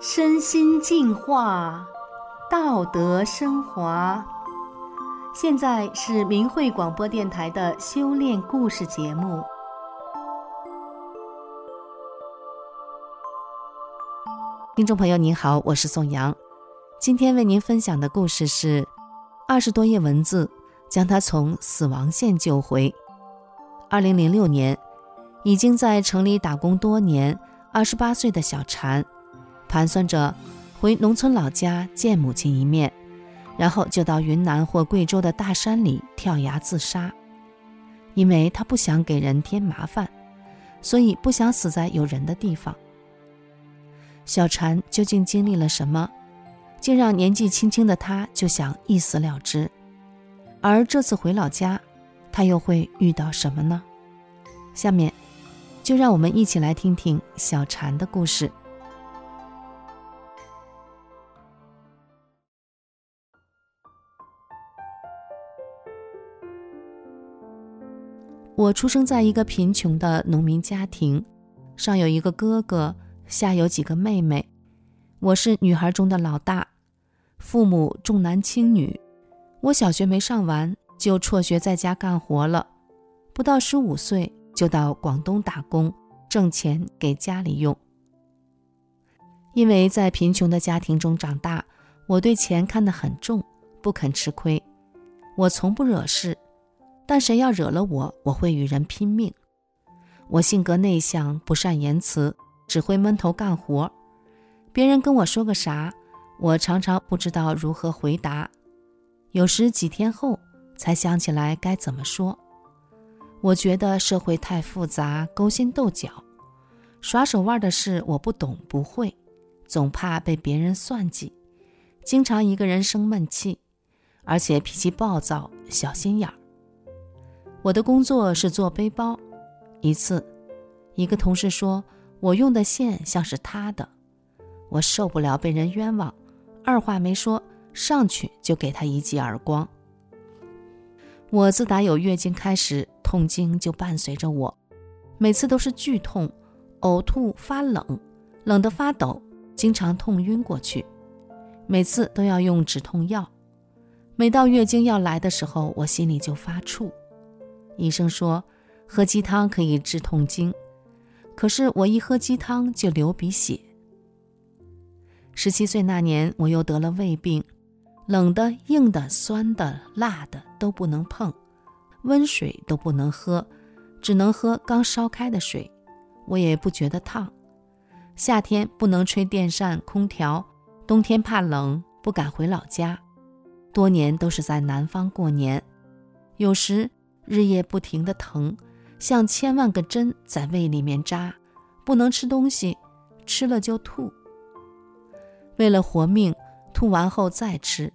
身心净化，道德升华。现在是明慧广播电台的修炼故事节目。听众朋友您好，我是宋阳，今天为您分享的故事是二十多页文字，将他从死亡线救回。二零零六年，已经在城里打工多年，二十八岁的小禅，盘算着回农村老家见母亲一面，然后就到云南或贵州的大山里跳崖自杀，因为他不想给人添麻烦，所以不想死在有人的地方。小禅究竟经历了什么，竟让年纪轻轻的他就想一死了之？而这次回老家，他又会遇到什么呢？下面，就让我们一起来听听小禅的故事。我出生在一个贫穷的农民家庭，上有一个哥哥，下有几个妹妹。我是女孩中的老大，父母重男轻女。我小学没上完就辍学在家干活了，不到十五岁就到广东打工挣钱给家里用。因为在贫穷的家庭中长大，我对钱看得很重，不肯吃亏。我从不惹事。但谁要惹了我，我会与人拼命。我性格内向，不善言辞，只会闷头干活。别人跟我说个啥，我常常不知道如何回答。有时几天后才想起来该怎么说。我觉得社会太复杂，勾心斗角，耍手腕的事我不懂不会，总怕被别人算计，经常一个人生闷气，而且脾气暴躁，小心眼儿。我的工作是做背包。一次，一个同事说我用的线像是他的，我受不了被人冤枉，二话没说，上去就给他一记耳光。我自打有月经开始，痛经就伴随着我，每次都是剧痛、呕吐、发冷，冷得发抖，经常痛晕过去，每次都要用止痛药。每到月经要来的时候，我心里就发怵。医生说，喝鸡汤可以治痛经，可是我一喝鸡汤就流鼻血。十七岁那年，我又得了胃病，冷的、硬的、酸的、辣的都不能碰，温水都不能喝，只能喝刚烧开的水。我也不觉得烫。夏天不能吹电扇、空调，冬天怕冷，不敢回老家。多年都是在南方过年，有时。日夜不停的疼，像千万个针在胃里面扎，不能吃东西，吃了就吐。为了活命，吐完后再吃，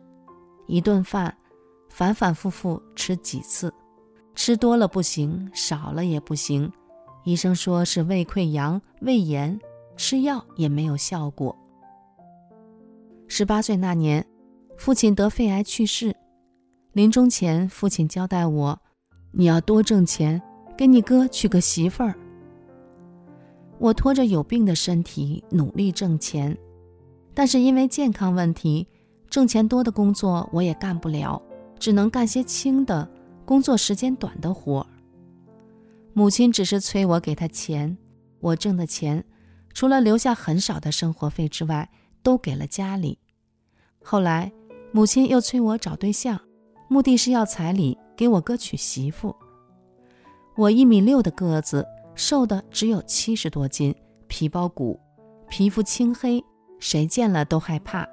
一顿饭反反复复吃几次，吃多了不行，少了也不行。医生说是胃溃疡、胃炎，吃药也没有效果。十八岁那年，父亲得肺癌去世，临终前，父亲交代我。你要多挣钱，给你哥娶个媳妇儿。我拖着有病的身体努力挣钱，但是因为健康问题，挣钱多的工作我也干不了，只能干些轻的、工作时间短的活。母亲只是催我给她钱，我挣的钱，除了留下很少的生活费之外，都给了家里。后来，母亲又催我找对象，目的是要彩礼。给我哥娶媳妇。我一米六的个子，瘦的只有七十多斤，皮包骨，皮肤青黑，谁见了都害怕。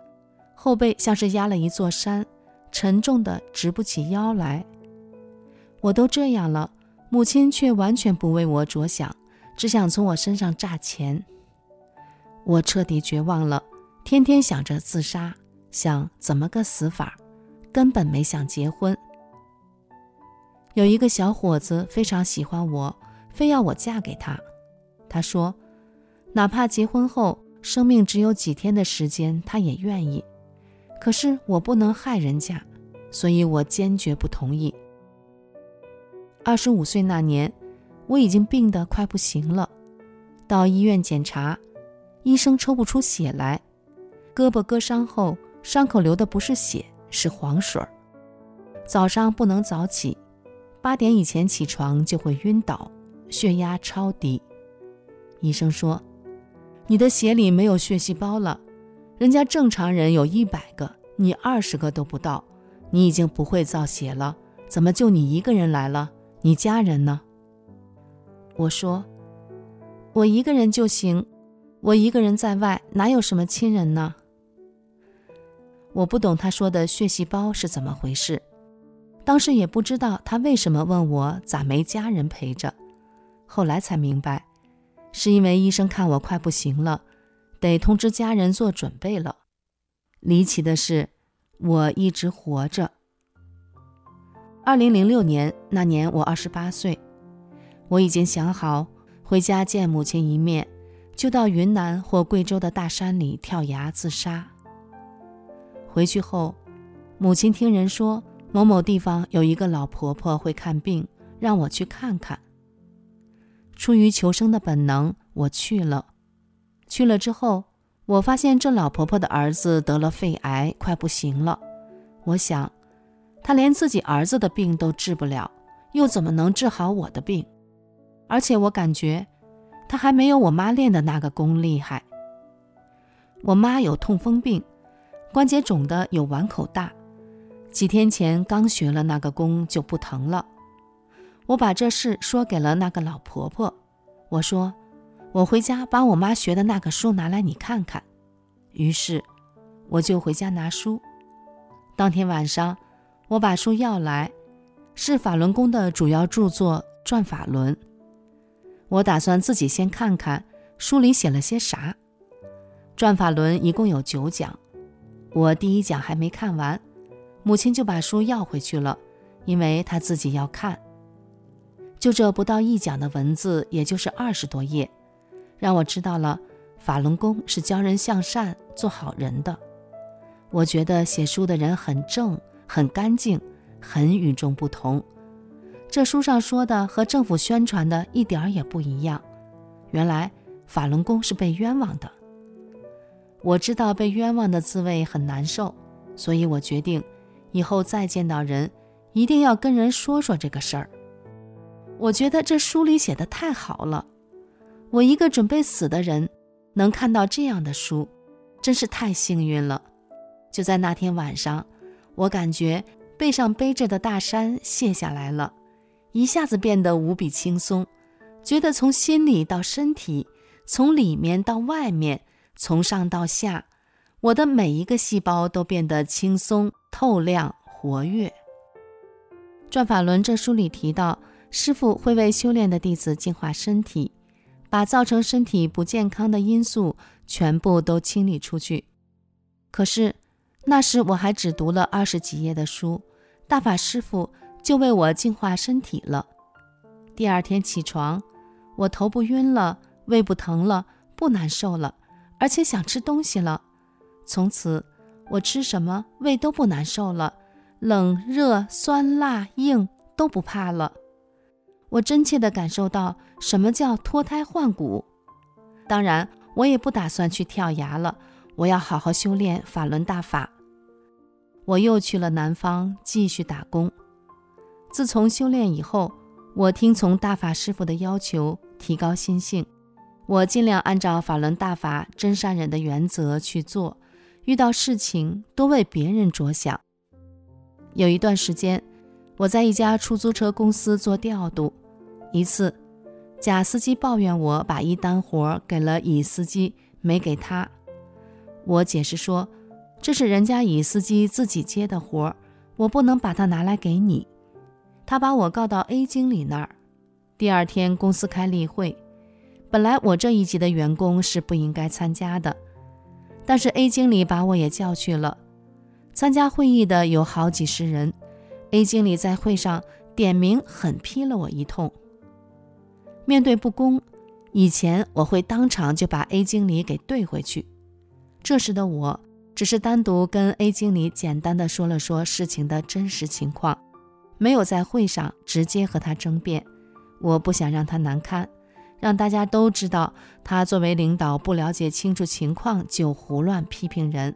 后背像是压了一座山，沉重的直不起腰来。我都这样了，母亲却完全不为我着想，只想从我身上榨钱。我彻底绝望了，天天想着自杀，想怎么个死法，根本没想结婚。有一个小伙子非常喜欢我，非要我嫁给他。他说，哪怕结婚后生命只有几天的时间，他也愿意。可是我不能害人家，所以我坚决不同意。二十五岁那年，我已经病得快不行了。到医院检查，医生抽不出血来。胳膊割伤后，伤口流的不是血，是黄水儿。早上不能早起，八点以前起床就会晕倒，血压超低。医生说：“你的血里没有血细胞了，人家正常人有一百个，你二十个都不到，你已经不会造血了，怎么就你一个人来了？你家人呢？”我说：“我一个人就行，我一个人在外，哪有什么亲人呢？”我不懂他说的血细胞是怎么回事。当时也不知道他为什么问我咋没家人陪着，后来才明白，是因为医生看我快不行了，得通知家人做准备了。离奇的是，我一直活着。二零零六年那年我二十八岁，我已经想好回家见母亲一面，就到云南或贵州的大山里跳崖自杀。回去后，母亲听人说。某某地方有一个老婆婆会看病，让我去看看。出于求生的本能，我去了。去了之后，我发现这老婆婆的儿子得了肺癌，快不行了。我想，她连自己儿子的病都治不了，又怎么能治好我的病？而且我感觉，她还没有我妈练的那个功厉害。我妈有痛风病，关节肿的有碗口大。几天前刚学了那个功就不疼了，我把这事说给了那个老婆婆。我说，我回家把我妈学的那个书拿来你看看。于是，我就回家拿书。当天晚上，我把书要来，是法轮功的主要著作《转法轮》。我打算自己先看看书里写了些啥。《转法轮》一共有九讲，我第一讲还没看完。母亲就把书要回去了，因为她自己要看。就这不到一讲的文字，也就是二十多页，让我知道了法轮功是教人向善、做好人的。我觉得写书的人很正、很干净、很与众不同。这书上说的和政府宣传的一点儿也不一样。原来法轮功是被冤枉的。我知道被冤枉的滋味很难受，所以我决定。以后再见到人，一定要跟人说说这个事儿。我觉得这书里写的太好了，我一个准备死的人，能看到这样的书，真是太幸运了。就在那天晚上，我感觉背上背着的大山卸下来了，一下子变得无比轻松，觉得从心里到身体，从里面到外面，从上到下。我的每一个细胞都变得轻松、透亮、活跃。《转法轮》这书里提到，师父会为修炼的弟子净化身体，把造成身体不健康的因素全部都清理出去。可是那时我还只读了二十几页的书，大法师父就为我净化身体了。第二天起床，我头不晕了，胃不疼了，不难受了，而且想吃东西了。从此，我吃什么胃都不难受了，冷热酸辣硬都不怕了。我真切地感受到什么叫脱胎换骨。当然，我也不打算去跳崖了，我要好好修炼法轮大法。我又去了南方继续打工。自从修炼以后，我听从大法师父的要求，提高心性，我尽量按照法轮大法真善忍的原则去做。遇到事情多为别人着想。有一段时间，我在一家出租车公司做调度。一次，甲司机抱怨我把一单活给了乙司机，没给他。我解释说，这是人家乙司机自己接的活，我不能把他拿来给你。他把我告到 A 经理那儿。第二天公司开例会，本来我这一级的员工是不应该参加的。但是 A 经理把我也叫去了，参加会议的有好几十人。A 经理在会上点名狠批了我一通。面对不公，以前我会当场就把 A 经理给怼回去。这时的我只是单独跟 A 经理简单的说了说事情的真实情况，没有在会上直接和他争辩。我不想让他难堪，让大家都知道他作为领导不了解清楚情况就胡乱批评人。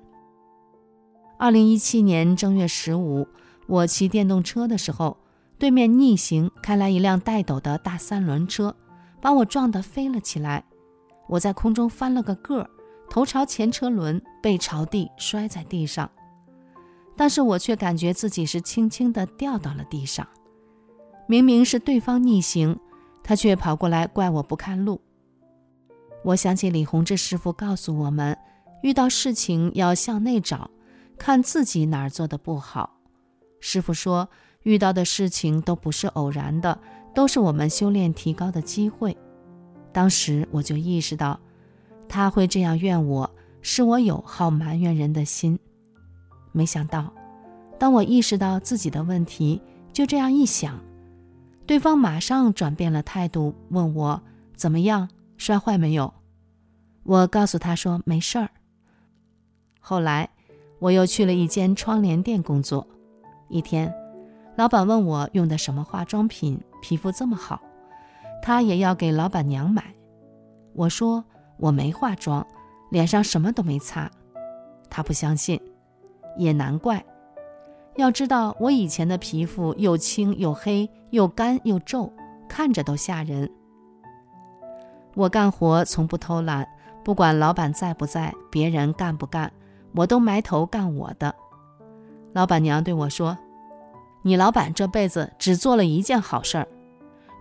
二零一七年正月十五，我骑电动车的时候，对面逆行开来一辆带斗的大三轮车，把我撞得飞了起来。我在空中翻了个个儿，头朝前车轮，背朝地摔在地上。但是我却感觉自己是轻轻地掉到了地上。明明是对方逆行，他却跑过来怪我不看路。我想起李洪志师傅告诉我们，遇到事情要向内找。看自己哪儿做的不好。师傅说，遇到的事情都不是偶然的，都是我们修炼提高的机会。当时我就意识到，他会这样怨我，是我有好埋怨人的心。没想到，当我意识到自己的问题，就这样一想，对方马上转变了态度，问我怎么样，摔坏没有？我告诉他说没事儿。后来。我又去了一间窗帘店工作。一天，老板问我用的什么化妆品，皮肤这么好，他也要给老板娘买。我说我没化妆，脸上什么都没擦。他不相信，也难怪。要知道我以前的皮肤又青又黑，又干又皱，看着都吓人。我干活从不偷懒，不管老板在不在，别人干不干。我都埋头干我的。老板娘对我说：“你老板这辈子只做了一件好事儿，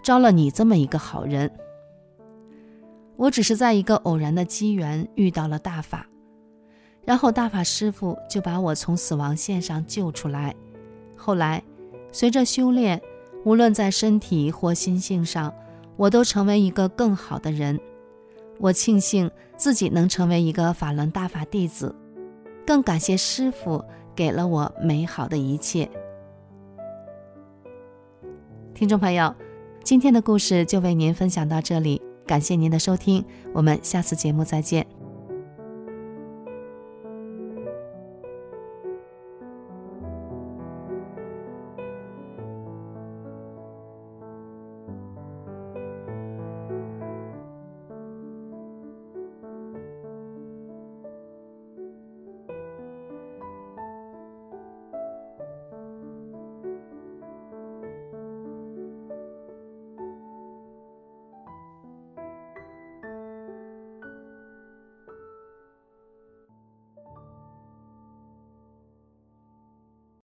招了你这么一个好人。”我只是在一个偶然的机缘遇到了大法，然后大法师父就把我从死亡线上救出来。后来，随着修炼，无论在身体或心性上，我都成为一个更好的人。我庆幸自己能成为一个法轮大法弟子。更感谢师父给了我美好的一切。听众朋友，今天的故事就为您分享到这里，感谢您的收听，我们下次节目再见。